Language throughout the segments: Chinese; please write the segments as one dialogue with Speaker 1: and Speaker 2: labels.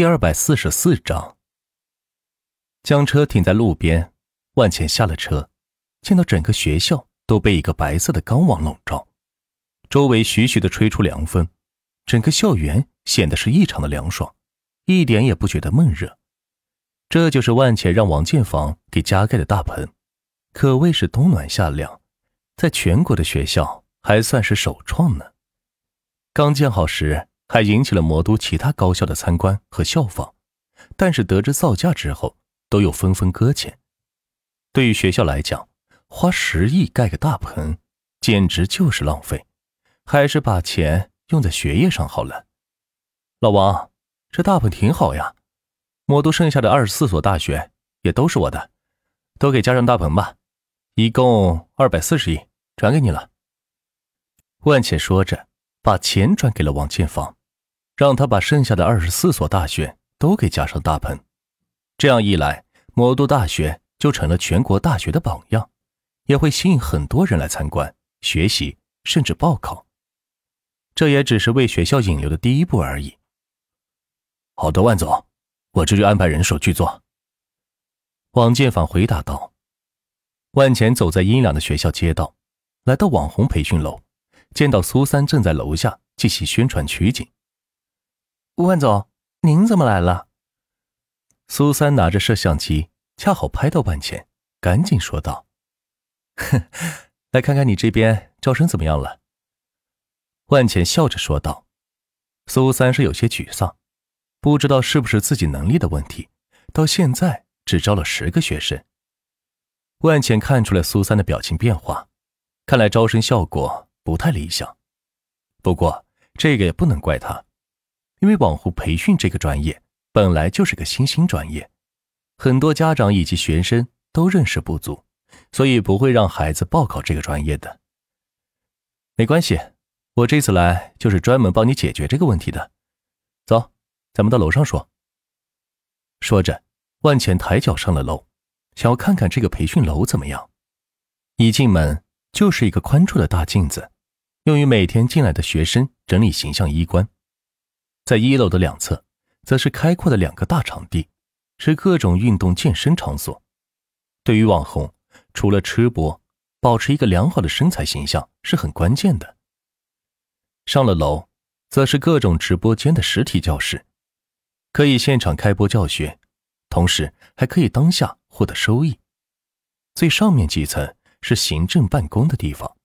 Speaker 1: 第二百四十四章，将车停在路边，万茜下了车，见到整个学校都被一个白色的钢网笼罩，周围徐徐的吹出凉风，整个校园显得是异常的凉爽，一点也不觉得闷热。这就是万茜让王建房给加盖的大棚，可谓是冬暖夏凉，在全国的学校还算是首创呢。刚建好时。还引起了魔都其他高校的参观和效仿，但是得知造价之后，都有纷纷搁浅。对于学校来讲，花十亿盖个大棚，简直就是浪费，还是把钱用在学业上好了。老王，这大棚挺好呀，魔都剩下的二十四所大学也都是我的，都给加上大棚吧，一共二百四十亿，转给你了。万茜说着，把钱转给了王建房。让他把剩下的二十四所大学都给加上大棚，这样一来，魔都大学就成了全国大学的榜样，也会吸引很多人来参观、学习，甚至报考。这也只是为学校引流的第一步而已。好的，万总，我这就安排人手去做。王建坊回答道。万钱走在阴凉的学校街道，来到网红培训楼，见到苏三正在楼下进行宣传取景。万总，您怎么来了？苏三拿着摄像机，恰好拍到万钱，赶紧说道：“哼，来看看你这边招生怎么样了。”万钱笑着说道。苏三是有些沮丧，不知道是不是自己能力的问题，到现在只招了十个学生。万钱看出了苏三的表情变化，看来招生效果不太理想。不过这个也不能怪他。因为网红培训这个专业本来就是个新兴专业，很多家长以及学生都认识不足，所以不会让孩子报考这个专业的。没关系，我这次来就是专门帮你解决这个问题的。走，咱们到楼上说。说着，万钱抬脚上了楼，想要看看这个培训楼怎么样。一进门就是一个宽绰的大镜子，用于每天进来的学生整理形象衣冠。在一楼的两侧，则是开阔的两个大场地，是各种运动健身场所。对于网红，除了吃播，保持一个良好的身材形象是很关键的。上了楼，则是各种直播间的实体教室，可以现场开播教学，同时还可以当下获得收益。最上面几层是行政办公的地方。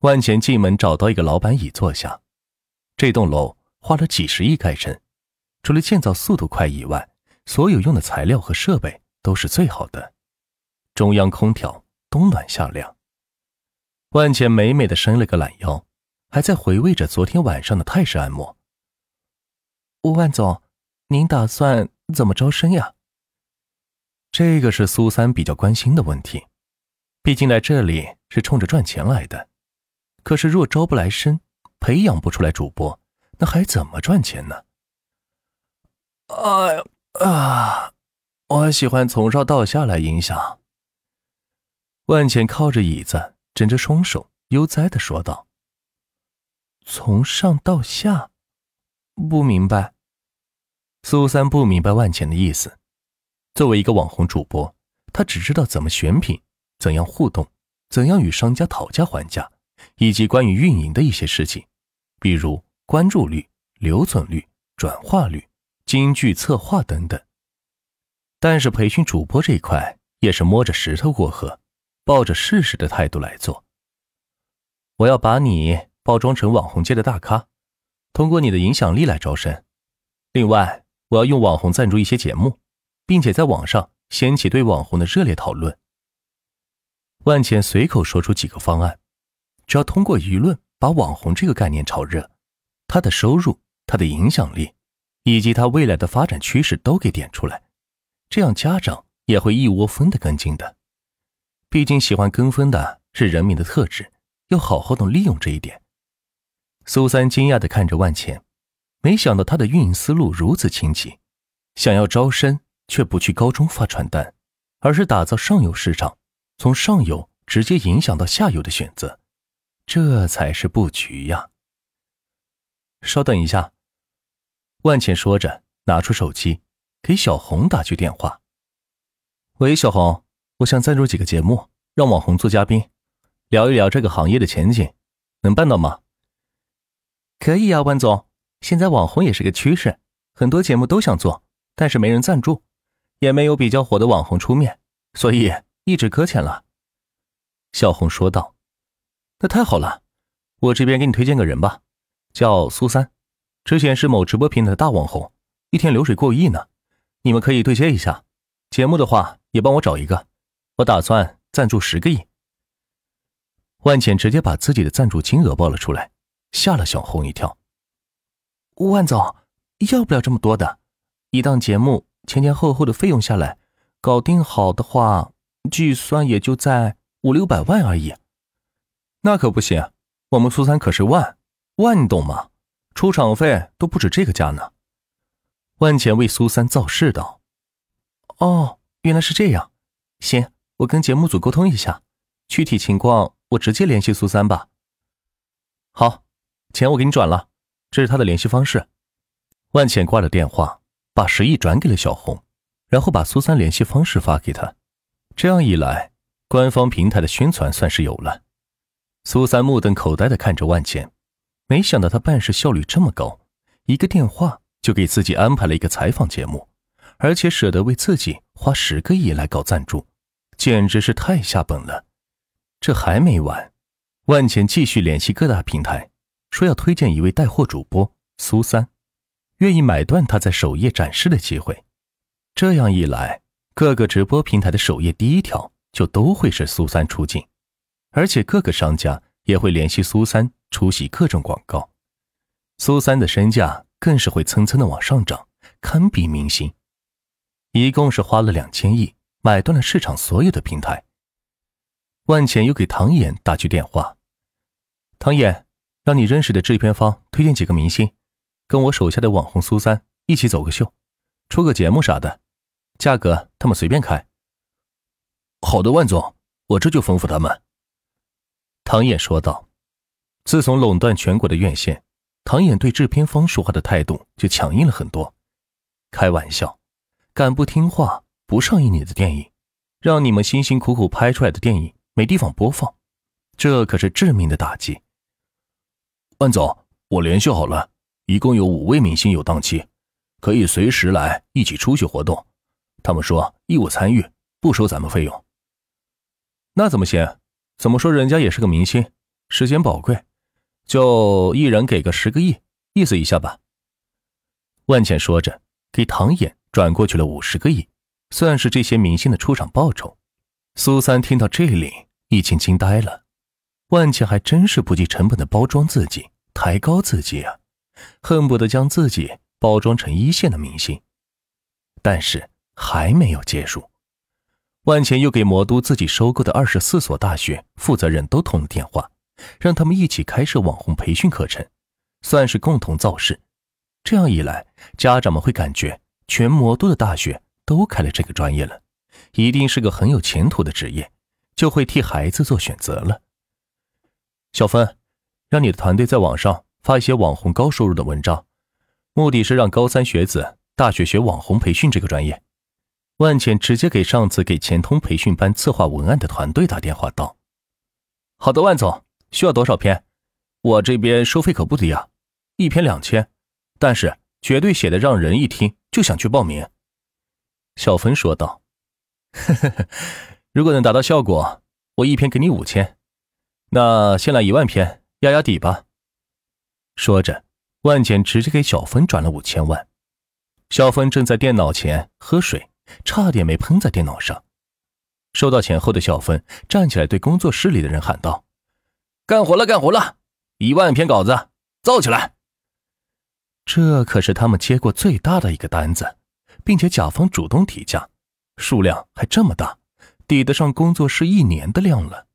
Speaker 1: 万钱进门找到一个老板椅坐下，这栋楼。花了几十亿盖成，除了建造速度快以外，所有用的材料和设备都是最好的。中央空调，冬暖夏凉。万茜美美的伸了个懒腰，还在回味着昨天晚上的泰式按摩。吴万总，您打算怎么招生呀？这个是苏三比较关心的问题。毕竟来这里是冲着赚钱来的，可是若招不来生，培养不出来主播。那还怎么赚钱呢？哎呀啊！我喜欢从上到下来影响。万茜靠着椅子，枕着双手，悠哉的说道：“从上到下，不明白。”苏三不明白万茜的意思。作为一个网红主播，他只知道怎么选品，怎样互动，怎样与商家讨价还价，以及关于运营的一些事情，比如。关注率、留存率、转化率、京剧策划等等。但是培训主播这一块也是摸着石头过河，抱着试试的态度来做。我要把你包装成网红界的大咖，通过你的影响力来招生。另外，我要用网红赞助一些节目，并且在网上掀起对网红的热烈讨论。万茜随口说出几个方案，只要通过舆论把网红这个概念炒热。他的收入、他的影响力，以及他未来的发展趋势都给点出来，这样家长也会一窝蜂的跟进的。毕竟喜欢跟风的是人民的特质，要好好的利用这一点。苏三惊讶的看着万茜，没想到他的运营思路如此清奇，想要招生却不去高中发传单，而是打造上游市场，从上游直接影响到下游的选择，这才是布局呀。稍等一下，万茜说着，拿出手机给小红打去电话。喂，小红，我想赞助几个节目，让网红做嘉宾，聊一聊这个行业的前景，能办到吗？
Speaker 2: 可以啊，万总，现在网红也是个趋势，很多节目都想做，但是没人赞助，也没有比较火的网红出面，所以一直搁浅了。
Speaker 1: 小红说道：“那太好了，我这边给你推荐个人吧，叫苏三，之前是某直播平台的大网红，一天流水过亿呢，你们可以对接一下。节目的话也帮我找一个，我打算赞助十个亿。”万茜直接把自己的赞助金额报了出来。吓了小红一跳。
Speaker 2: 万总，要不了这么多的，一档节目前前后后的费用下来，搞定好的话，计算也就在五六百万而已。
Speaker 1: 那可不行，我们苏三可是万万，你懂吗？出场费都不止这个价呢。万钱为苏三造势道：“
Speaker 2: 哦，原来是这样。行，我跟节目组沟通一下，具体情况我直接联系苏三吧。”
Speaker 1: 好。钱我给你转了，这是他的联系方式。万茜挂了电话，把十亿转给了小红，然后把苏三联系方式发给他。这样一来，官方平台的宣传算是有了。苏三目瞪口呆的看着万茜，没想到他办事效率这么高，一个电话就给自己安排了一个采访节目，而且舍得为自己花十个亿来搞赞助，简直是太下本了。这还没完，万茜继续联系各大平台。说要推荐一位带货主播苏三，愿意买断他在首页展示的机会。这样一来，各个直播平台的首页第一条就都会是苏三出镜，而且各个商家也会联系苏三出席各种广告。苏三的身价更是会蹭蹭的往上涨，堪比明星。一共是花了两千亿买断了市场所有的平台。万钱又给唐岩打去电话，唐岩。让你认识的制片方推荐几个明星，跟我手下的网红苏三一起走个秀，出个节目啥的，价格他们随便开。
Speaker 3: 好的，万总，我这就吩咐他们。
Speaker 1: 唐衍说道。自从垄断全国的院线，唐衍对制片方说话的态度就强硬了很多。开玩笑，敢不听话、不上映你的电影，让你们辛辛苦苦拍出来的电影没地方播放，这可是致命的打击。
Speaker 3: 万总，我联系好了，一共有五位明星有档期，可以随时来一起出席活动。他们说义务参与，不收咱们费用。
Speaker 1: 那怎么行？怎么说人家也是个明星，时间宝贵，就一人给个十个亿，意思一下吧。万茜说着，给唐衍转过去了五十个亿，算是这些明星的出场报酬。苏三听到这里，已经惊呆了。万茜还真是不计成本的包装自己。抬高自己啊，恨不得将自己包装成一线的明星。但是还没有结束，万茜又给魔都自己收购的二十四所大学负责人都通了电话，让他们一起开设网红培训课程，算是共同造势。这样一来，家长们会感觉全魔都的大学都开了这个专业了，一定是个很有前途的职业，就会替孩子做选择了。小芬。让你的团队在网上发一些网红高收入的文章，目的是让高三学子大学学网红培训这个专业。万茜直接给上次给钱通培训班策划文案的团队打电话道：“好的，万总，需要多少篇？我这边收费可不低啊，一篇两千，但是绝对写的让人一听就想去报名。”小芬说道：“呵呵呵，如果能达到效果，我一篇给你五千，那先来一万篇。”压压底吧。说着，万简直接给小芬转了五千万。小芬正在电脑前喝水，差点没喷在电脑上。收到钱后的小芬站起来，对工作室里的人喊道：“干活了，干活了！一万篇稿子，造起来！”这可是他们接过最大的一个单子，并且甲方主动提价，数量还这么大，抵得上工作室一年的量了。